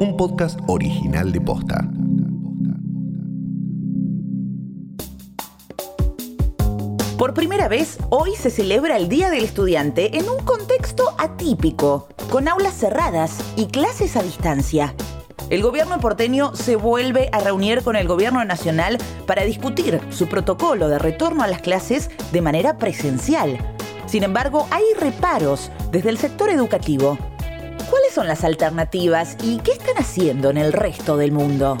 un podcast original de Posta. Por primera vez, hoy se celebra el Día del Estudiante en un contexto atípico, con aulas cerradas y clases a distancia. El gobierno porteño se vuelve a reunir con el gobierno nacional para discutir su protocolo de retorno a las clases de manera presencial. Sin embargo, hay reparos desde el sector educativo. ¿Cuáles son las alternativas y qué están haciendo en el resto del mundo?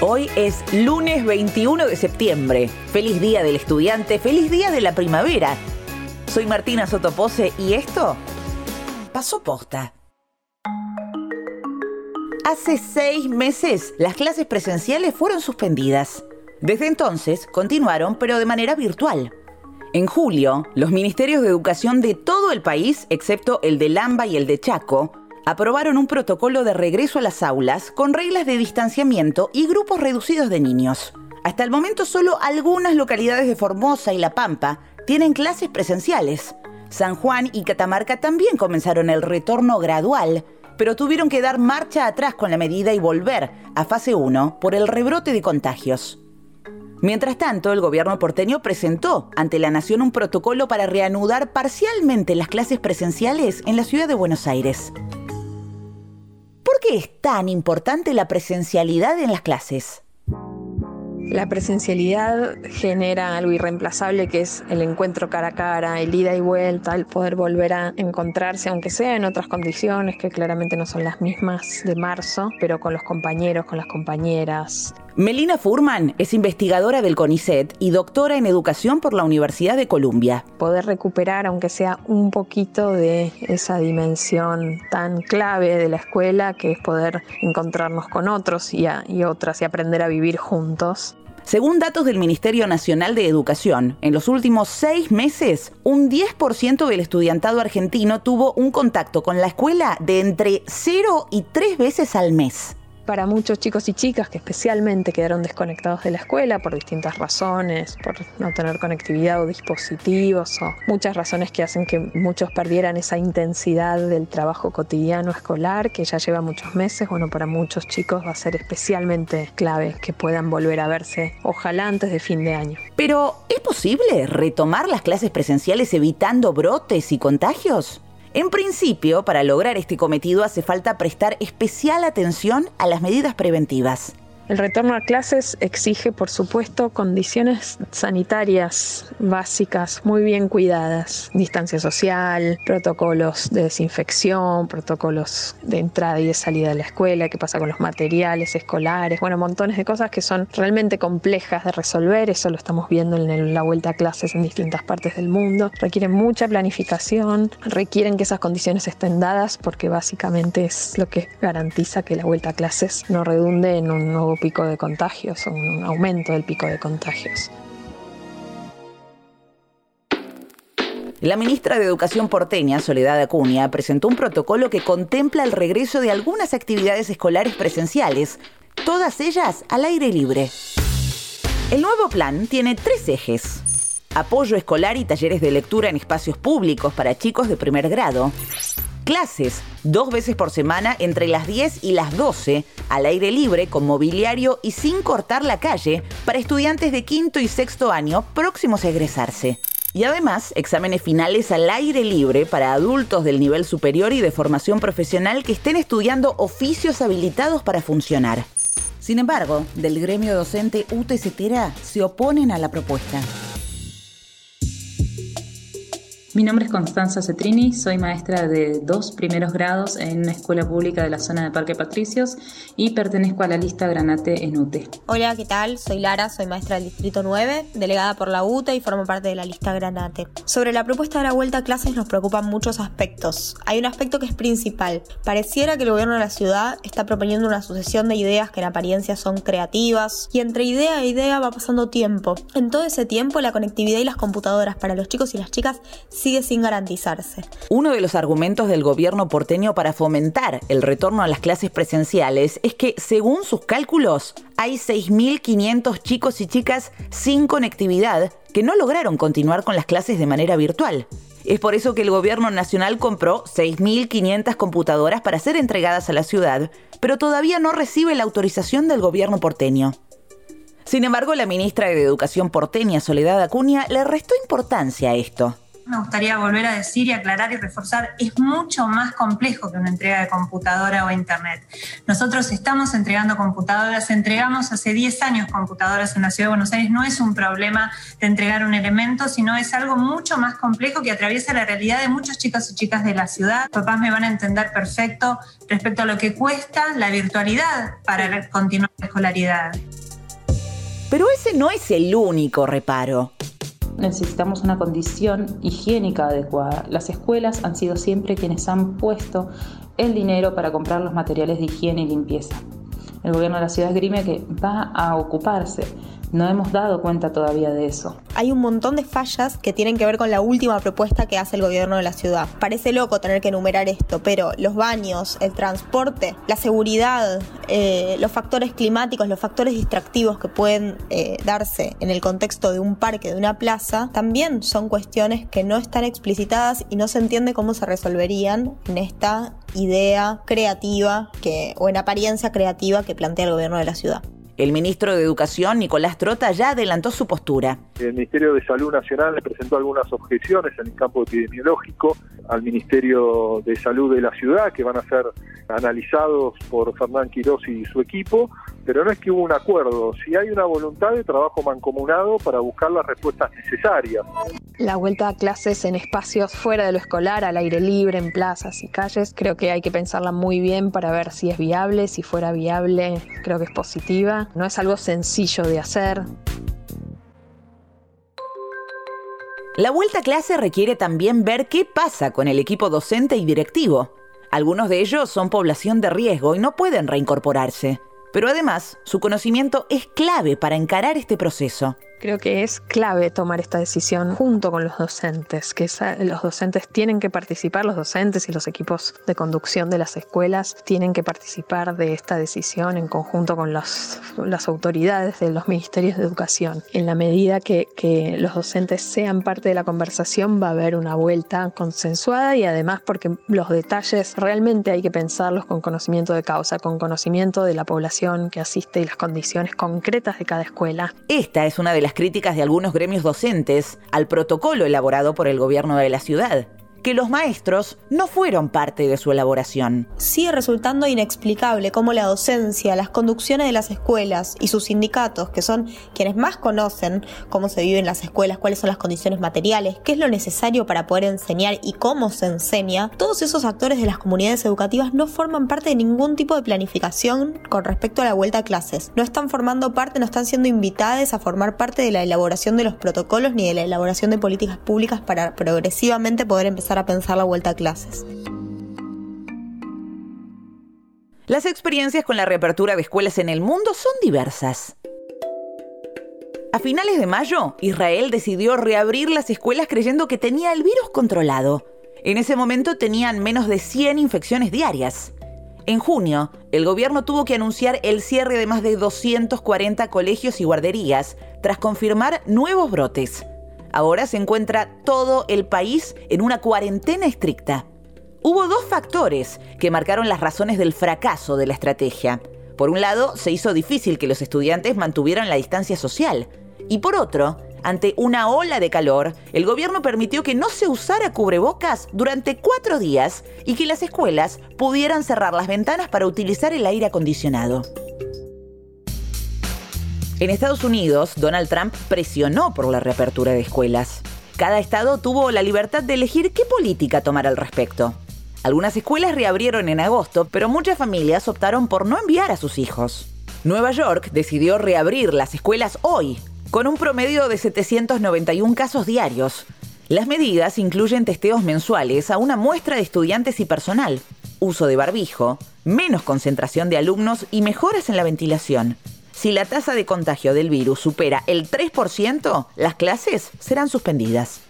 Hoy es lunes 21 de septiembre. Feliz día del estudiante, feliz día de la primavera. Soy Martina Sotopose y esto pasó posta. Hace seis meses las clases presenciales fueron suspendidas. Desde entonces continuaron, pero de manera virtual. En julio, los ministerios de educación de todo el país, excepto el de Lamba y el de Chaco, aprobaron un protocolo de regreso a las aulas con reglas de distanciamiento y grupos reducidos de niños. Hasta el momento solo algunas localidades de Formosa y La Pampa tienen clases presenciales. San Juan y Catamarca también comenzaron el retorno gradual, pero tuvieron que dar marcha atrás con la medida y volver a fase 1 por el rebrote de contagios. Mientras tanto, el gobierno porteño presentó ante la nación un protocolo para reanudar parcialmente las clases presenciales en la ciudad de Buenos Aires. ¿Por qué es tan importante la presencialidad en las clases? La presencialidad genera algo irreemplazable que es el encuentro cara a cara, el ida y vuelta, el poder volver a encontrarse, aunque sea en otras condiciones que claramente no son las mismas de marzo, pero con los compañeros, con las compañeras. Melina Furman es investigadora del CONICET y doctora en educación por la Universidad de Columbia. Poder recuperar, aunque sea un poquito de esa dimensión tan clave de la escuela, que es poder encontrarnos con otros y, y otras y aprender a vivir juntos. Según datos del Ministerio Nacional de Educación, en los últimos seis meses, un 10% del estudiantado argentino tuvo un contacto con la escuela de entre 0 y 3 veces al mes para muchos chicos y chicas que especialmente quedaron desconectados de la escuela por distintas razones, por no tener conectividad o dispositivos o muchas razones que hacen que muchos perdieran esa intensidad del trabajo cotidiano escolar que ya lleva muchos meses. Bueno, para muchos chicos va a ser especialmente clave que puedan volver a verse, ojalá antes de fin de año. Pero, ¿es posible retomar las clases presenciales evitando brotes y contagios? En principio, para lograr este cometido hace falta prestar especial atención a las medidas preventivas. El retorno a clases exige, por supuesto, condiciones sanitarias básicas muy bien cuidadas. Distancia social, protocolos de desinfección, protocolos de entrada y de salida de la escuela, qué pasa con los materiales escolares, bueno, montones de cosas que son realmente complejas de resolver. Eso lo estamos viendo en la vuelta a clases en distintas partes del mundo. Requieren mucha planificación, requieren que esas condiciones estén dadas porque básicamente es lo que garantiza que la vuelta a clases no redunde en un nuevo pico de contagios un aumento del pico de contagios. La ministra de Educación porteña, Soledad Acuña, presentó un protocolo que contempla el regreso de algunas actividades escolares presenciales, todas ellas al aire libre. El nuevo plan tiene tres ejes. Apoyo escolar y talleres de lectura en espacios públicos para chicos de primer grado clases dos veces por semana entre las 10 y las 12, al aire libre, con mobiliario y sin cortar la calle, para estudiantes de quinto y sexto año próximos a egresarse. Y además, exámenes finales al aire libre para adultos del nivel superior y de formación profesional que estén estudiando oficios habilitados para funcionar. Sin embargo, del gremio docente UTCTERA se oponen a la propuesta. Mi nombre es Constanza Cetrini, soy maestra de dos primeros grados en una escuela pública de la zona de Parque Patricios y pertenezco a la lista Granate en UTE. Hola, ¿qué tal? Soy Lara, soy maestra del Distrito 9, delegada por la UTE y formo parte de la lista Granate. Sobre la propuesta de la vuelta a clases nos preocupan muchos aspectos. Hay un aspecto que es principal. Pareciera que el gobierno de la ciudad está proponiendo una sucesión de ideas que en apariencia son creativas y entre idea e idea va pasando tiempo. En todo ese tiempo la conectividad y las computadoras para los chicos y las chicas sigue sin garantizarse. Uno de los argumentos del gobierno porteño para fomentar el retorno a las clases presenciales es que, según sus cálculos, hay 6.500 chicos y chicas sin conectividad que no lograron continuar con las clases de manera virtual. Es por eso que el gobierno nacional compró 6.500 computadoras para ser entregadas a la ciudad, pero todavía no recibe la autorización del gobierno porteño. Sin embargo, la ministra de Educación porteña, Soledad Acuña, le restó importancia a esto me gustaría volver a decir y aclarar y reforzar, es mucho más complejo que una entrega de computadora o internet. Nosotros estamos entregando computadoras, entregamos hace 10 años computadoras en la Ciudad de Buenos Aires. No es un problema de entregar un elemento, sino es algo mucho más complejo que atraviesa la realidad de muchos chicos y chicas de la ciudad. Papás me van a entender perfecto respecto a lo que cuesta la virtualidad para continuar la escolaridad. Pero ese no es el único reparo necesitamos una condición higiénica adecuada. Las escuelas han sido siempre quienes han puesto el dinero para comprar los materiales de higiene y limpieza. El gobierno de la ciudad esgrime que va a ocuparse no hemos dado cuenta todavía de eso. Hay un montón de fallas que tienen que ver con la última propuesta que hace el gobierno de la ciudad. Parece loco tener que enumerar esto, pero los baños, el transporte, la seguridad, eh, los factores climáticos, los factores distractivos que pueden eh, darse en el contexto de un parque, de una plaza, también son cuestiones que no están explicitadas y no se entiende cómo se resolverían en esta idea creativa que, o en apariencia creativa que plantea el gobierno de la ciudad. El ministro de Educación, Nicolás Trota, ya adelantó su postura. El Ministerio de Salud Nacional le presentó algunas objeciones en el campo epidemiológico al Ministerio de Salud de la ciudad, que van a ser analizados por Fernán Quirós y su equipo, pero no es que hubo un acuerdo, si hay una voluntad de trabajo mancomunado para buscar las respuestas necesarias. La vuelta a clases en espacios fuera de lo escolar, al aire libre, en plazas y calles, creo que hay que pensarla muy bien para ver si es viable, si fuera viable, creo que es positiva. No es algo sencillo de hacer. La vuelta a clase requiere también ver qué pasa con el equipo docente y directivo. Algunos de ellos son población de riesgo y no pueden reincorporarse. Pero además, su conocimiento es clave para encarar este proceso. Creo que es clave tomar esta decisión junto con los docentes, que los docentes tienen que participar, los docentes y los equipos de conducción de las escuelas tienen que participar de esta decisión en conjunto con las autoridades de los ministerios de educación. En la medida que, que los docentes sean parte de la conversación va a haber una vuelta consensuada y además porque los detalles realmente hay que pensarlos con conocimiento de causa, con conocimiento de la población que asiste y las condiciones concretas de cada escuela. Esta es una de las críticas de algunos gremios docentes al protocolo elaborado por el gobierno de la ciudad que los maestros no fueron parte de su elaboración. Sigue resultando inexplicable cómo la docencia, las conducciones de las escuelas y sus sindicatos, que son quienes más conocen cómo se vive en las escuelas, cuáles son las condiciones materiales, qué es lo necesario para poder enseñar y cómo se enseña, todos esos actores de las comunidades educativas no forman parte de ningún tipo de planificación con respecto a la vuelta a clases. No están formando parte, no están siendo invitadas a formar parte de la elaboración de los protocolos ni de la elaboración de políticas públicas para progresivamente poder empezar pensar la vuelta a clases. Las experiencias con la reapertura de escuelas en el mundo son diversas. A finales de mayo, Israel decidió reabrir las escuelas creyendo que tenía el virus controlado. En ese momento tenían menos de 100 infecciones diarias. En junio, el gobierno tuvo que anunciar el cierre de más de 240 colegios y guarderías tras confirmar nuevos brotes. Ahora se encuentra todo el país en una cuarentena estricta. Hubo dos factores que marcaron las razones del fracaso de la estrategia. Por un lado, se hizo difícil que los estudiantes mantuvieran la distancia social. Y por otro, ante una ola de calor, el gobierno permitió que no se usara cubrebocas durante cuatro días y que las escuelas pudieran cerrar las ventanas para utilizar el aire acondicionado. En Estados Unidos, Donald Trump presionó por la reapertura de escuelas. Cada estado tuvo la libertad de elegir qué política tomar al respecto. Algunas escuelas reabrieron en agosto, pero muchas familias optaron por no enviar a sus hijos. Nueva York decidió reabrir las escuelas hoy, con un promedio de 791 casos diarios. Las medidas incluyen testeos mensuales a una muestra de estudiantes y personal, uso de barbijo, menos concentración de alumnos y mejoras en la ventilación. Si la tasa de contagio del virus supera el 3%, las clases serán suspendidas.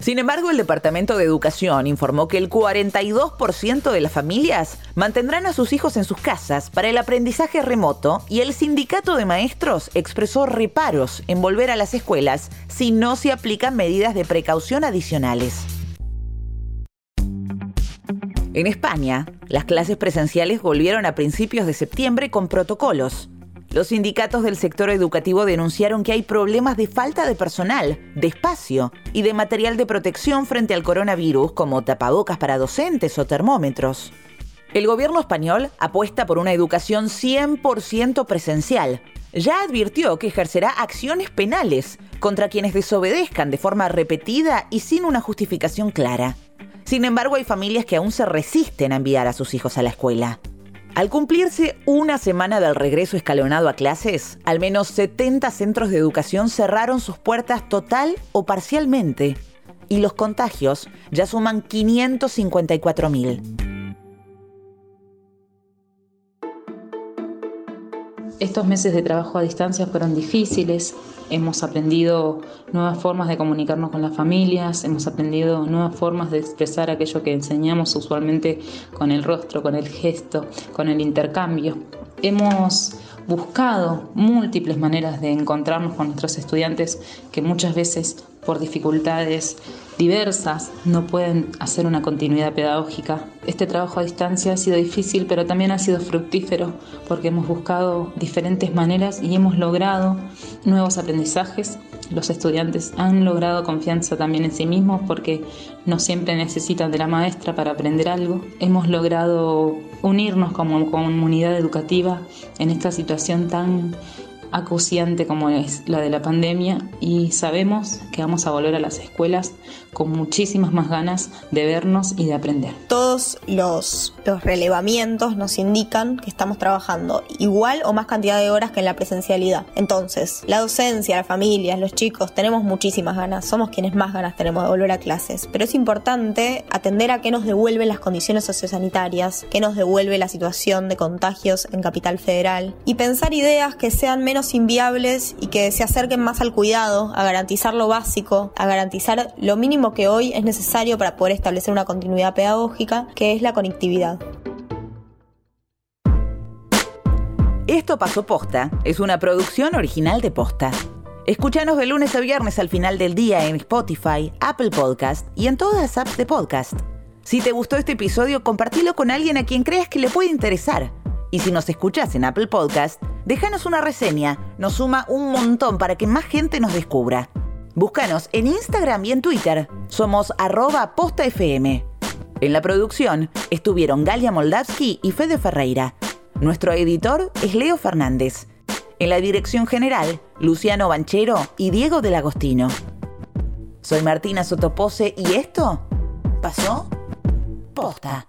Sin embargo, el Departamento de Educación informó que el 42% de las familias mantendrán a sus hijos en sus casas para el aprendizaje remoto y el sindicato de maestros expresó reparos en volver a las escuelas si no se aplican medidas de precaución adicionales. En España, las clases presenciales volvieron a principios de septiembre con protocolos. Los sindicatos del sector educativo denunciaron que hay problemas de falta de personal, de espacio y de material de protección frente al coronavirus como tapabocas para docentes o termómetros. El gobierno español apuesta por una educación 100% presencial. Ya advirtió que ejercerá acciones penales contra quienes desobedezcan de forma repetida y sin una justificación clara. Sin embargo, hay familias que aún se resisten a enviar a sus hijos a la escuela. Al cumplirse una semana del regreso escalonado a clases, al menos 70 centros de educación cerraron sus puertas total o parcialmente y los contagios ya suman 554.000. Estos meses de trabajo a distancia fueron difíciles, hemos aprendido nuevas formas de comunicarnos con las familias, hemos aprendido nuevas formas de expresar aquello que enseñamos usualmente con el rostro, con el gesto, con el intercambio. Hemos buscado múltiples maneras de encontrarnos con nuestros estudiantes que muchas veces por dificultades diversas no pueden hacer una continuidad pedagógica. Este trabajo a distancia ha sido difícil, pero también ha sido fructífero porque hemos buscado diferentes maneras y hemos logrado nuevos aprendizajes. Los estudiantes han logrado confianza también en sí mismos porque no siempre necesitan de la maestra para aprender algo. Hemos logrado unirnos como comunidad educativa en esta situación tan acuciante como es la de la pandemia y sabemos que vamos a volver a las escuelas con muchísimas más ganas de vernos y de aprender. Todos los, los relevamientos nos indican que estamos trabajando igual o más cantidad de horas que en la presencialidad. Entonces, la docencia, las familias, los chicos, tenemos muchísimas ganas, somos quienes más ganas tenemos de volver a clases, pero es importante atender a qué nos devuelven las condiciones sociosanitarias, qué nos devuelve la situación de contagios en Capital Federal y pensar ideas que sean menos inviables y que se acerquen más al cuidado, a garantizar lo básico, a garantizar lo mínimo que hoy es necesario para poder establecer una continuidad pedagógica, que es la conectividad. Esto pasó posta, es una producción original de posta. Escúchanos de lunes a viernes al final del día en Spotify, Apple Podcast y en todas las apps de podcast. Si te gustó este episodio, compartilo con alguien a quien creas que le puede interesar. Y si nos escuchas en Apple Podcast, déjanos una reseña, nos suma un montón para que más gente nos descubra. Búscanos en Instagram y en Twitter, somos arroba postafm. En la producción estuvieron Galia Moldavsky y Fede Ferreira. Nuestro editor es Leo Fernández. En la dirección general, Luciano Banchero y Diego del Agostino. Soy Martina Sotopose y esto pasó posta.